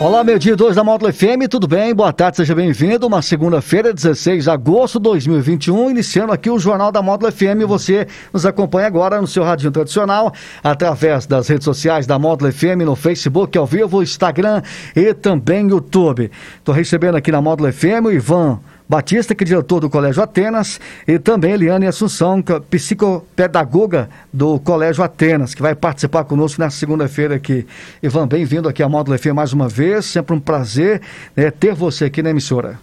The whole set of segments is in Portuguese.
Olá, meu dia 2 da Módulo FM, tudo bem? Boa tarde, seja bem-vindo. Uma segunda-feira, 16 de agosto de 2021, iniciando aqui o Jornal da Módulo FM. Você nos acompanha agora no seu radinho tradicional, através das redes sociais da Módulo FM, no Facebook, ao vivo, Instagram e também YouTube. Estou recebendo aqui na Módulo FM o Ivan Batista, que é diretor do Colégio Atenas, e também Eliane Assunção, é psicopedagoga do Colégio Atenas, que vai participar conosco nessa segunda-feira aqui. Ivan, bem-vindo aqui à Módulo FM mais uma vez, sempre um prazer né, ter você aqui na emissora.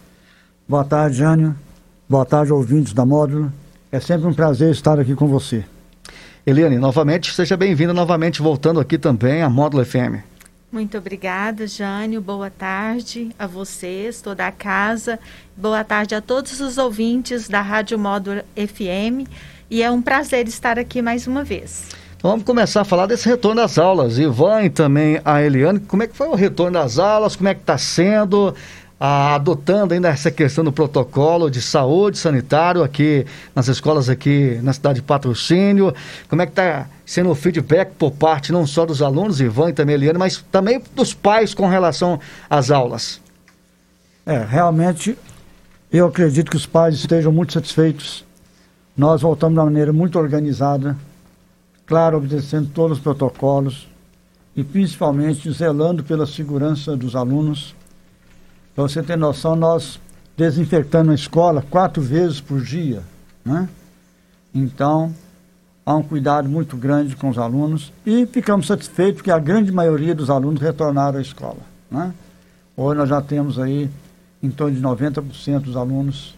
Boa tarde, Jânio. Boa tarde, ouvintes da Módulo. É sempre um prazer estar aqui com você. Eliane, novamente, seja bem-vinda novamente, voltando aqui também à Módulo FM. Muito obrigada, Jânio. Boa tarde a vocês, toda a casa. Boa tarde a todos os ouvintes da Rádio Módulo FM. E é um prazer estar aqui mais uma vez. Então vamos começar a falar desse retorno das aulas. Ivan e também a Eliane, como é que foi o retorno das aulas? Como é que está sendo? Ah, adotando ainda essa questão do protocolo de saúde sanitário aqui nas escolas aqui na cidade de Patrocínio. Como é que está sendo o feedback por parte não só dos alunos, Ivan e também Eliane, mas também dos pais com relação às aulas? É, realmente eu acredito que os pais estejam muito satisfeitos. Nós voltamos de uma maneira muito organizada, claro, obedecendo todos os protocolos e principalmente zelando pela segurança dos alunos para você ter noção, nós desinfetando a escola quatro vezes por dia. Né? Então, há um cuidado muito grande com os alunos e ficamos satisfeitos porque a grande maioria dos alunos retornaram à escola. Né? Hoje nós já temos aí em torno de 90% dos alunos,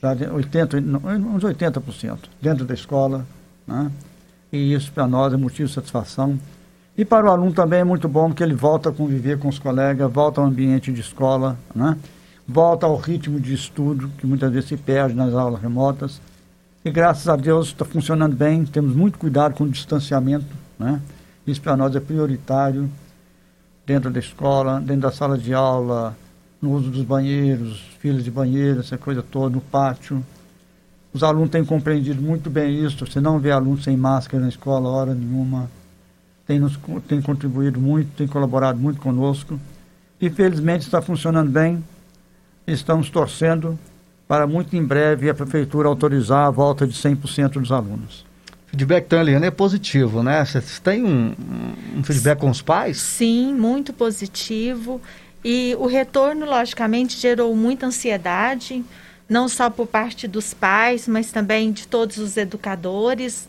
já 80, uns 80% dentro da escola. Né? E isso para nós é motivo de satisfação. E para o aluno também é muito bom porque ele volta a conviver com os colegas, volta ao ambiente de escola, né? volta ao ritmo de estudo, que muitas vezes se perde nas aulas remotas. E graças a Deus está funcionando bem, temos muito cuidado com o distanciamento. Né? Isso para nós é prioritário dentro da escola, dentro da sala de aula, no uso dos banheiros, filas de banheiro, essa coisa toda, no pátio. Os alunos têm compreendido muito bem isso. Você não vê aluno sem máscara na escola hora nenhuma tem, nos, tem contribuído muito, tem colaborado muito conosco. E felizmente está funcionando bem. Estamos torcendo para muito em breve a prefeitura autorizar a volta de 100% dos alunos. Feedback então, Eliana, é positivo, né? Você tem um, um feedback com os pais? Sim, muito positivo. E o retorno, logicamente, gerou muita ansiedade, não só por parte dos pais, mas também de todos os educadores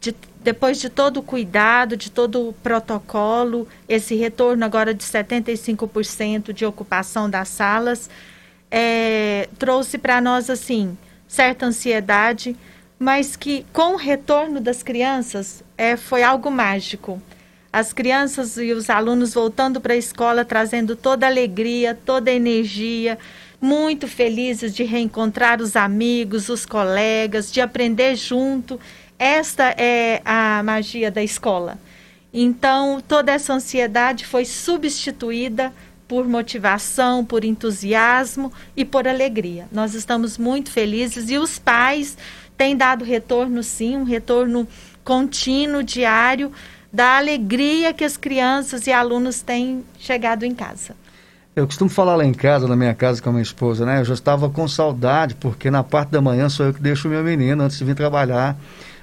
de, depois de todo o cuidado, de todo o protocolo, esse retorno agora de 75% de ocupação das salas, é, trouxe para nós, assim, certa ansiedade, mas que com o retorno das crianças é, foi algo mágico. As crianças e os alunos voltando para a escola, trazendo toda a alegria, toda a energia, muito felizes de reencontrar os amigos, os colegas, de aprender junto esta é a magia da escola. Então, toda essa ansiedade foi substituída por motivação, por entusiasmo e por alegria. Nós estamos muito felizes e os pais têm dado retorno, sim, um retorno contínuo, diário, da alegria que as crianças e alunos têm chegado em casa. Eu costumo falar lá em casa, na minha casa com a minha esposa, né? Eu já estava com saudade, porque na parte da manhã sou eu que deixo o meu menino antes de vir trabalhar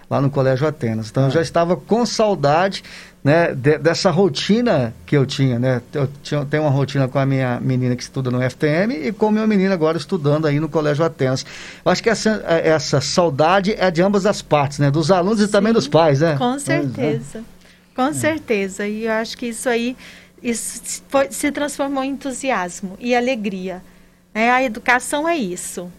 lá no Colégio Atenas. Então, eu já estava com saudade né, de, dessa rotina que eu tinha, né? Eu tinha, tenho uma rotina com a minha menina que estuda no FTM e com o meu menino agora estudando aí no Colégio Atenas. Eu acho que essa, essa saudade é de ambas as partes, né? Dos alunos Sim, e também dos pais, né? Com certeza. É. Com é. certeza. E eu acho que isso aí isso foi, se transformou em entusiasmo e alegria. Né? A educação é isso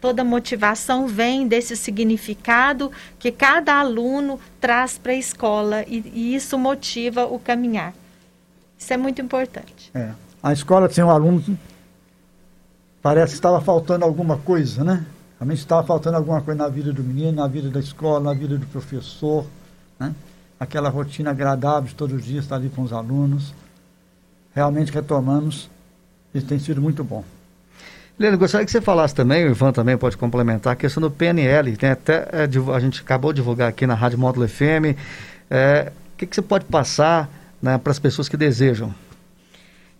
toda motivação vem desse significado que cada aluno traz para a escola e, e, isso motiva o caminhar. Isso é muito importante. É. A escola tinha um aluno, parece que estava faltando alguma coisa, né? Realmente estava faltando alguma coisa na vida do menino, na vida da escola, na vida do professor, né? Aquela rotina agradável de todos os dias estar ali com os alunos. Realmente retomamos. Isso tem sido muito bom. Leandro, gostaria que você falasse também, o Ivan também pode complementar, a questão do PNL. Tem até, é, a gente acabou de divulgar aqui na Rádio Módulo FM. É, o que, que você pode passar né, para as pessoas que desejam?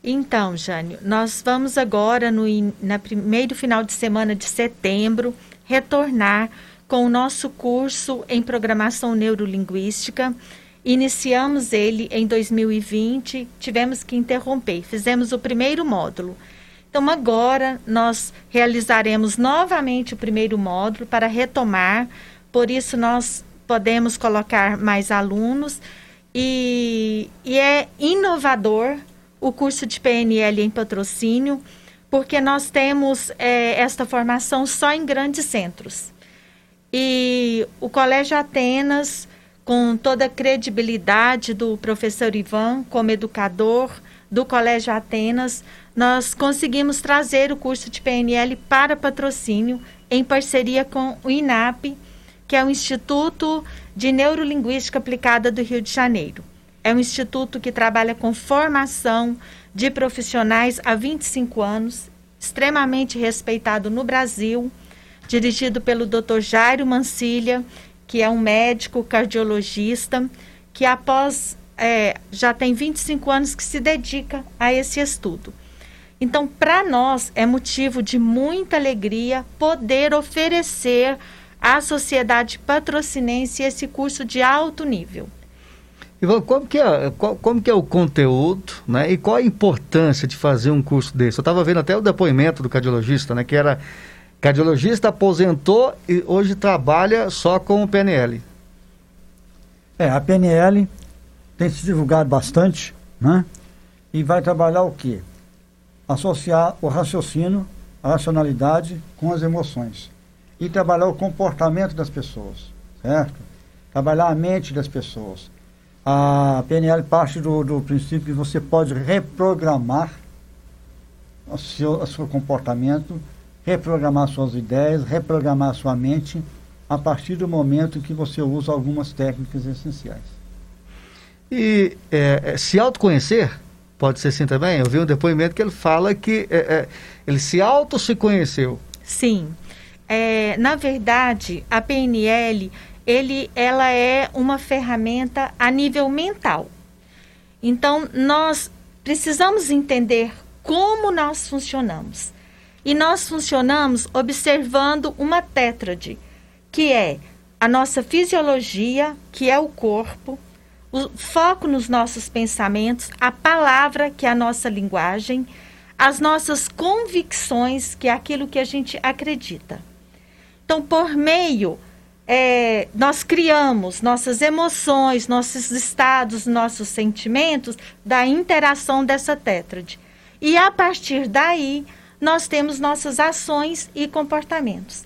Então, Jânio, nós vamos agora, no na primeiro final de semana de setembro, retornar com o nosso curso em programação neurolinguística. Iniciamos ele em 2020, tivemos que interromper, fizemos o primeiro módulo. Então, agora nós realizaremos novamente o primeiro módulo para retomar, por isso nós podemos colocar mais alunos e, e é inovador o curso de PNL em patrocínio, porque nós temos é, esta formação só em grandes centros. E o Colégio Atenas, com toda a credibilidade do professor Ivan como educador do Colégio Atenas, nós conseguimos trazer o curso de PNL para patrocínio em parceria com o INAP, que é o Instituto de Neurolinguística Aplicada do Rio de Janeiro. É um instituto que trabalha com formação de profissionais há 25 anos, extremamente respeitado no Brasil, dirigido pelo Dr. Jairo Mancilha, que é um médico cardiologista, que após é, já tem 25 anos que se dedica a esse estudo. Então, para nós é motivo de muita alegria poder oferecer à sociedade patrocinense esse curso de alto nível. Ivan, como que é, como que é o conteúdo, né? E qual a importância de fazer um curso desse? Eu estava vendo até o depoimento do cardiologista, né? Que era cardiologista, aposentou e hoje trabalha só com o PNL. É, a PNL tem se divulgado bastante, né? E vai trabalhar o quê? Associar o raciocínio, a racionalidade com as emoções e trabalhar o comportamento das pessoas, certo? Trabalhar a mente das pessoas. A PNL parte do, do princípio que você pode reprogramar o seu, o seu comportamento, reprogramar suas ideias, reprogramar sua mente a partir do momento que você usa algumas técnicas essenciais. E é, se autoconhecer Pode ser assim também? Eu vi um depoimento que ele fala que é, é, ele se auto se conheceu. Sim. É, na verdade, a PNL, ele, ela é uma ferramenta a nível mental. Então, nós precisamos entender como nós funcionamos. E nós funcionamos observando uma tétrade, que é a nossa fisiologia, que é o corpo, o foco nos nossos pensamentos, a palavra, que é a nossa linguagem, as nossas convicções, que é aquilo que a gente acredita. Então, por meio, é, nós criamos nossas emoções, nossos estados, nossos sentimentos da interação dessa tétrade. E a partir daí, nós temos nossas ações e comportamentos.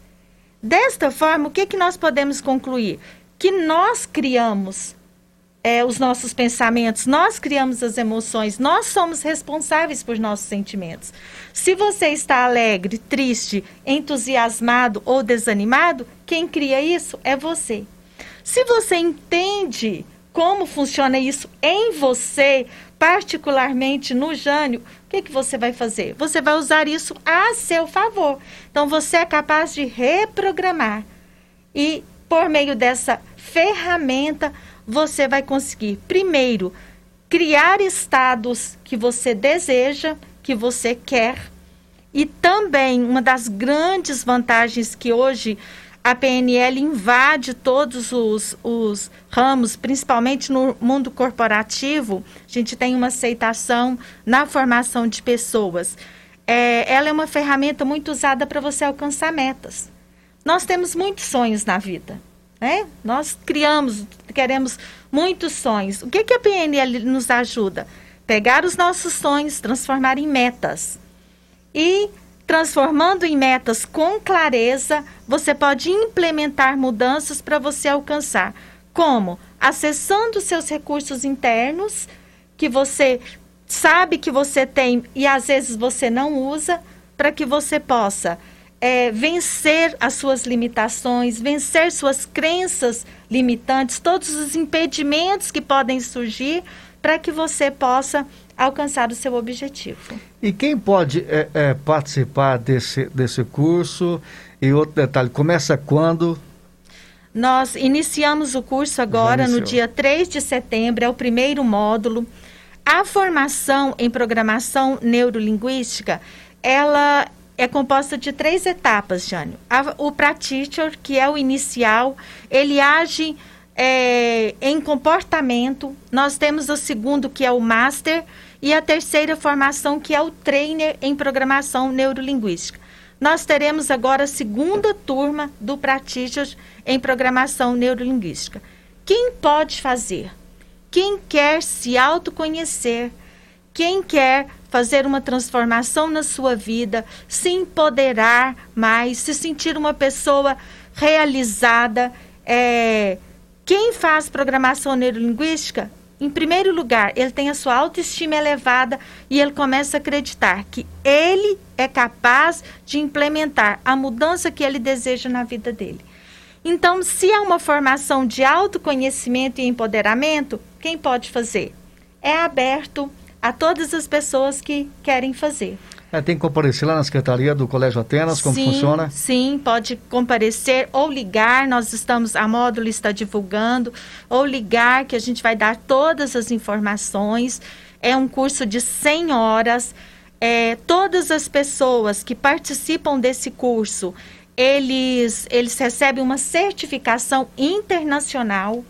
Desta forma, o que, que nós podemos concluir? Que nós criamos é, os nossos pensamentos, nós criamos as emoções, nós somos responsáveis por nossos sentimentos. Se você está alegre, triste, entusiasmado ou desanimado, quem cria isso é você. Se você entende como funciona isso em você, particularmente no Jânio, o que, que você vai fazer? Você vai usar isso a seu favor. Então, você é capaz de reprogramar. E, por meio dessa ferramenta, você vai conseguir, primeiro, criar estados que você deseja, que você quer. E também uma das grandes vantagens que hoje a PNL invade todos os, os ramos, principalmente no mundo corporativo, a gente tem uma aceitação na formação de pessoas. É, ela é uma ferramenta muito usada para você alcançar metas. Nós temos muitos sonhos na vida. Né? Nós criamos, queremos muitos sonhos. O que, que a PNL nos ajuda? Pegar os nossos sonhos, transformar em metas. E transformando em metas com clareza, você pode implementar mudanças para você alcançar. Como? Acessando seus recursos internos, que você sabe que você tem e às vezes você não usa, para que você possa é, vencer as suas limitações, vencer suas crenças limitantes, todos os impedimentos que podem surgir para que você possa alcançar o seu objetivo. E quem pode é, é, participar desse, desse curso? E outro detalhe, começa quando? Nós iniciamos o curso agora no dia 3 de setembro, é o primeiro módulo. A formação em programação neurolinguística, ela é composta de três etapas, Jânio. A, o practitioner, que é o inicial, ele age é, em comportamento. Nós temos o segundo, que é o master, e a terceira formação, que é o trainer em programação neurolinguística. Nós teremos agora a segunda turma do practitioner em programação neurolinguística. Quem pode fazer? Quem quer se autoconhecer, quem quer fazer uma transformação na sua vida, se empoderar mais, se sentir uma pessoa realizada. É, quem faz programação neurolinguística, em primeiro lugar, ele tem a sua autoestima elevada e ele começa a acreditar que ele é capaz de implementar a mudança que ele deseja na vida dele. Então, se há uma formação de autoconhecimento e empoderamento, quem pode fazer? É aberto a todas as pessoas que querem fazer. É, tem que comparecer lá na Secretaria do Colégio Atenas, como sim, funciona? Sim, pode comparecer ou ligar, nós estamos, a módulo está divulgando, ou ligar, que a gente vai dar todas as informações. É um curso de 100 horas. É, todas as pessoas que participam desse curso, eles, eles recebem uma certificação internacional.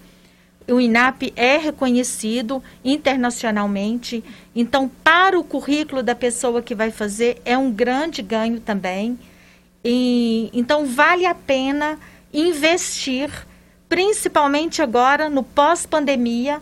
O INAP é reconhecido internacionalmente. Então, para o currículo da pessoa que vai fazer, é um grande ganho também. E, então, vale a pena investir, principalmente agora no pós-pandemia,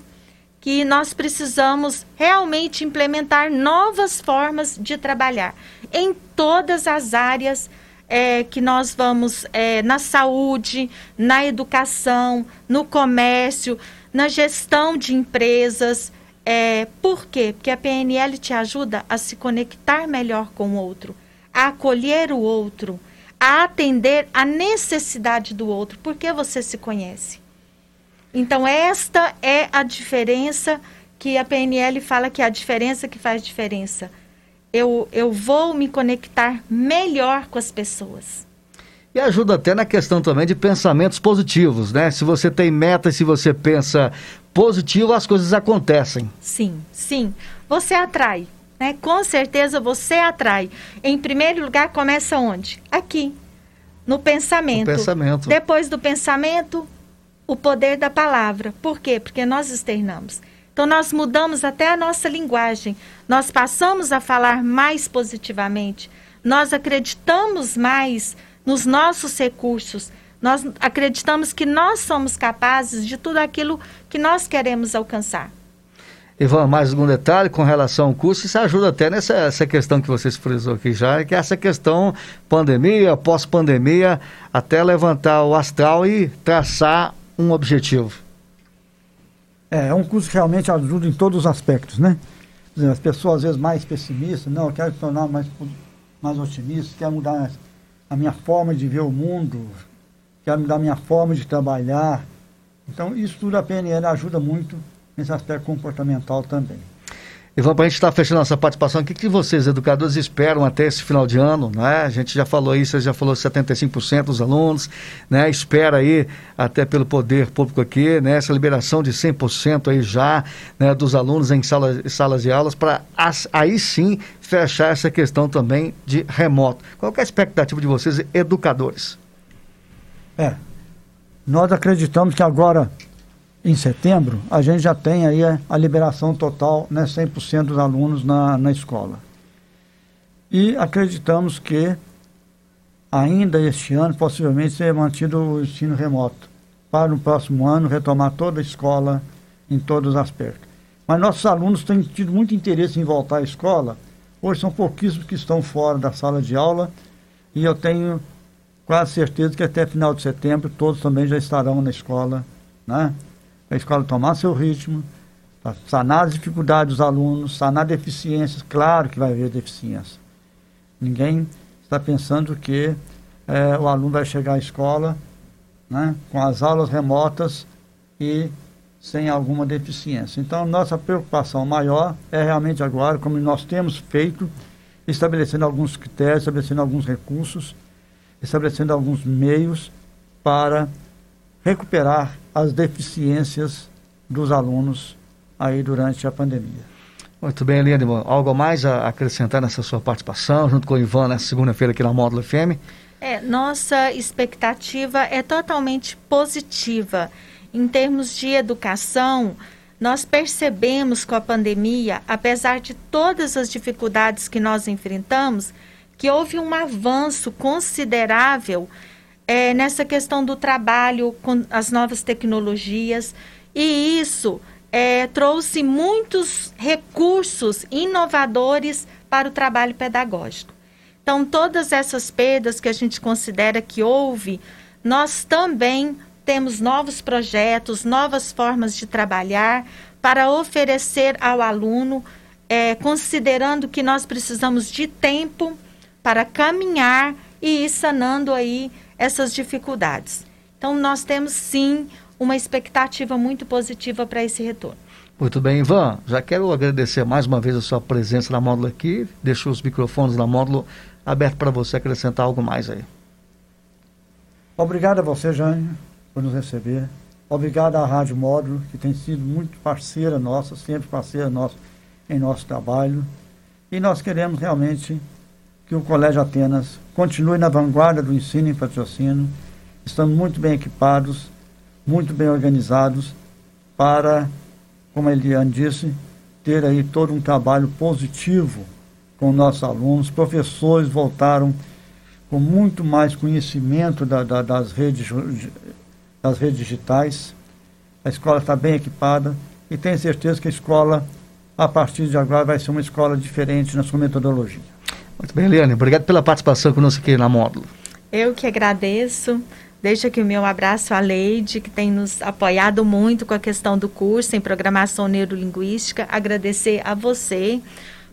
que nós precisamos realmente implementar novas formas de trabalhar em todas as áreas é, que nós vamos é, na saúde, na educação, no comércio, na gestão de empresas. É, por quê? Porque a PNL te ajuda a se conectar melhor com o outro, a acolher o outro, a atender a necessidade do outro, porque você se conhece. Então, esta é a diferença que a PNL fala que é a diferença que faz diferença eu, eu vou me conectar melhor com as pessoas. E ajuda até na questão também de pensamentos positivos, né? Se você tem metas, se você pensa positivo, as coisas acontecem. Sim, sim. Você atrai, né? Com certeza você atrai. Em primeiro lugar, começa onde? Aqui, no pensamento. No pensamento. Depois do pensamento, o poder da palavra. Por quê? Porque nós externamos. Então, nós mudamos até a nossa linguagem. Nós passamos a falar mais positivamente. Nós acreditamos mais nos nossos recursos. Nós acreditamos que nós somos capazes de tudo aquilo que nós queremos alcançar. Ivan, mais algum detalhe com relação ao curso? Isso ajuda até nessa essa questão que vocês frisou aqui já, que é essa questão pandemia, pós-pandemia, até levantar o astral e traçar um objetivo. É, é um curso que realmente ajuda em todos os aspectos, né? As pessoas às vezes mais pessimistas, não, eu quero me tornar mais, mais otimista, quero mudar a minha forma de ver o mundo, quero mudar a minha forma de trabalhar. Então, isso tudo a PNL ajuda muito nesse aspecto comportamental também. Ivan, para a gente estar tá fechando nossa participação, o que, que vocês, educadores, esperam até esse final de ano? Né? A gente já falou isso, você já falou 75% dos alunos, né? espera aí, até pelo poder público aqui, né? essa liberação de 100% aí já né? dos alunos em salas, salas de aulas, para aí sim fechar essa questão também de remoto. Qual é a expectativa de vocês, educadores? É, nós acreditamos que agora em setembro, a gente já tem aí a, a liberação total, né, 100% dos alunos na, na escola. E acreditamos que ainda este ano, possivelmente, ser mantido o ensino remoto. Para no próximo ano, retomar toda a escola em todos os aspectos. Mas nossos alunos têm tido muito interesse em voltar à escola. Hoje são pouquíssimos que estão fora da sala de aula e eu tenho quase certeza que até final de setembro todos também já estarão na escola, né? A escola tomar seu ritmo, sanar as dificuldades dos alunos, sanar deficiências, claro que vai haver deficiência. Ninguém está pensando que é, o aluno vai chegar à escola né, com as aulas remotas e sem alguma deficiência. Então, nossa preocupação maior é realmente agora, como nós temos feito, estabelecendo alguns critérios, estabelecendo alguns recursos, estabelecendo alguns meios para recuperar as deficiências dos alunos aí durante a pandemia. Muito bem, Eliane, algo mais a acrescentar nessa sua participação, junto com o Ivan, nessa segunda-feira aqui na Módulo FM? É, nossa expectativa é totalmente positiva. Em termos de educação, nós percebemos com a pandemia, apesar de todas as dificuldades que nós enfrentamos, que houve um avanço considerável é, nessa questão do trabalho com as novas tecnologias, e isso é, trouxe muitos recursos inovadores para o trabalho pedagógico. Então, todas essas perdas que a gente considera que houve, nós também temos novos projetos, novas formas de trabalhar para oferecer ao aluno, é, considerando que nós precisamos de tempo para caminhar e ir sanando aí essas dificuldades. Então, nós temos sim uma expectativa muito positiva para esse retorno. Muito bem, Ivan. Já quero agradecer mais uma vez a sua presença na módulo aqui. Deixo os microfones na módulo aberto para você acrescentar algo mais aí. Obrigado a você, Jânio, por nos receber. Obrigado à Rádio Módulo, que tem sido muito parceira nossa, sempre parceira nossa em nosso trabalho. E nós queremos realmente que o Colégio Atenas continue na vanguarda do ensino em patrocínio. Estamos muito bem equipados, muito bem organizados para, como a Eliane disse, ter aí todo um trabalho positivo com nossos alunos. Professores voltaram com muito mais conhecimento da, da, das, redes, das redes digitais. A escola está bem equipada e tenho certeza que a escola, a partir de agora, vai ser uma escola diferente na sua metodologia. Muito bem, Eliane. Obrigado pela participação conosco aqui na Módulo. Eu que agradeço. Deixo aqui o meu abraço à Leide, que tem nos apoiado muito com a questão do curso em programação neurolinguística. Agradecer a você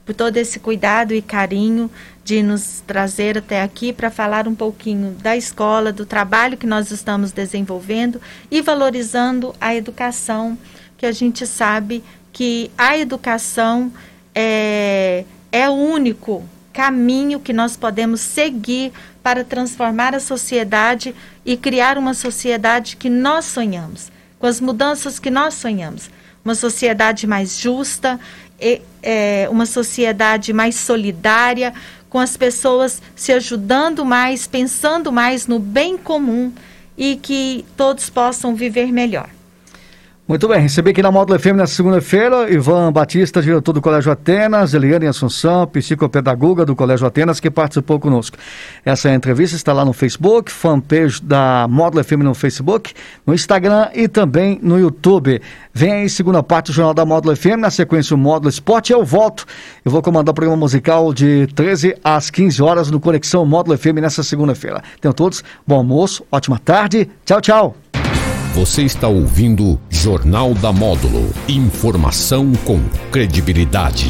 por todo esse cuidado e carinho de nos trazer até aqui para falar um pouquinho da escola, do trabalho que nós estamos desenvolvendo e valorizando a educação, que a gente sabe que a educação é, é o único caminho que nós podemos seguir para transformar a sociedade e criar uma sociedade que nós sonhamos, com as mudanças que nós sonhamos. Uma sociedade mais justa, é, uma sociedade mais solidária, com as pessoas se ajudando mais, pensando mais no bem comum e que todos possam viver melhor. Muito bem, recebi aqui na Módulo FM na segunda-feira Ivan Batista, diretor do Colégio Atenas, Eliane Assunção, psicopedagoga do Colégio Atenas, que participou conosco. Essa entrevista está lá no Facebook, fanpage da Módulo FM no Facebook, no Instagram e também no YouTube. Vem aí segunda parte do Jornal da Módulo FM, na sequência o Módulo Esporte, eu volto. Eu vou comandar o programa musical de 13 às 15 horas no Conexão Módulo FM nessa segunda-feira. Tenham todos bom almoço, ótima tarde, tchau, tchau. Você está ouvindo Jornal da Módulo. Informação com credibilidade.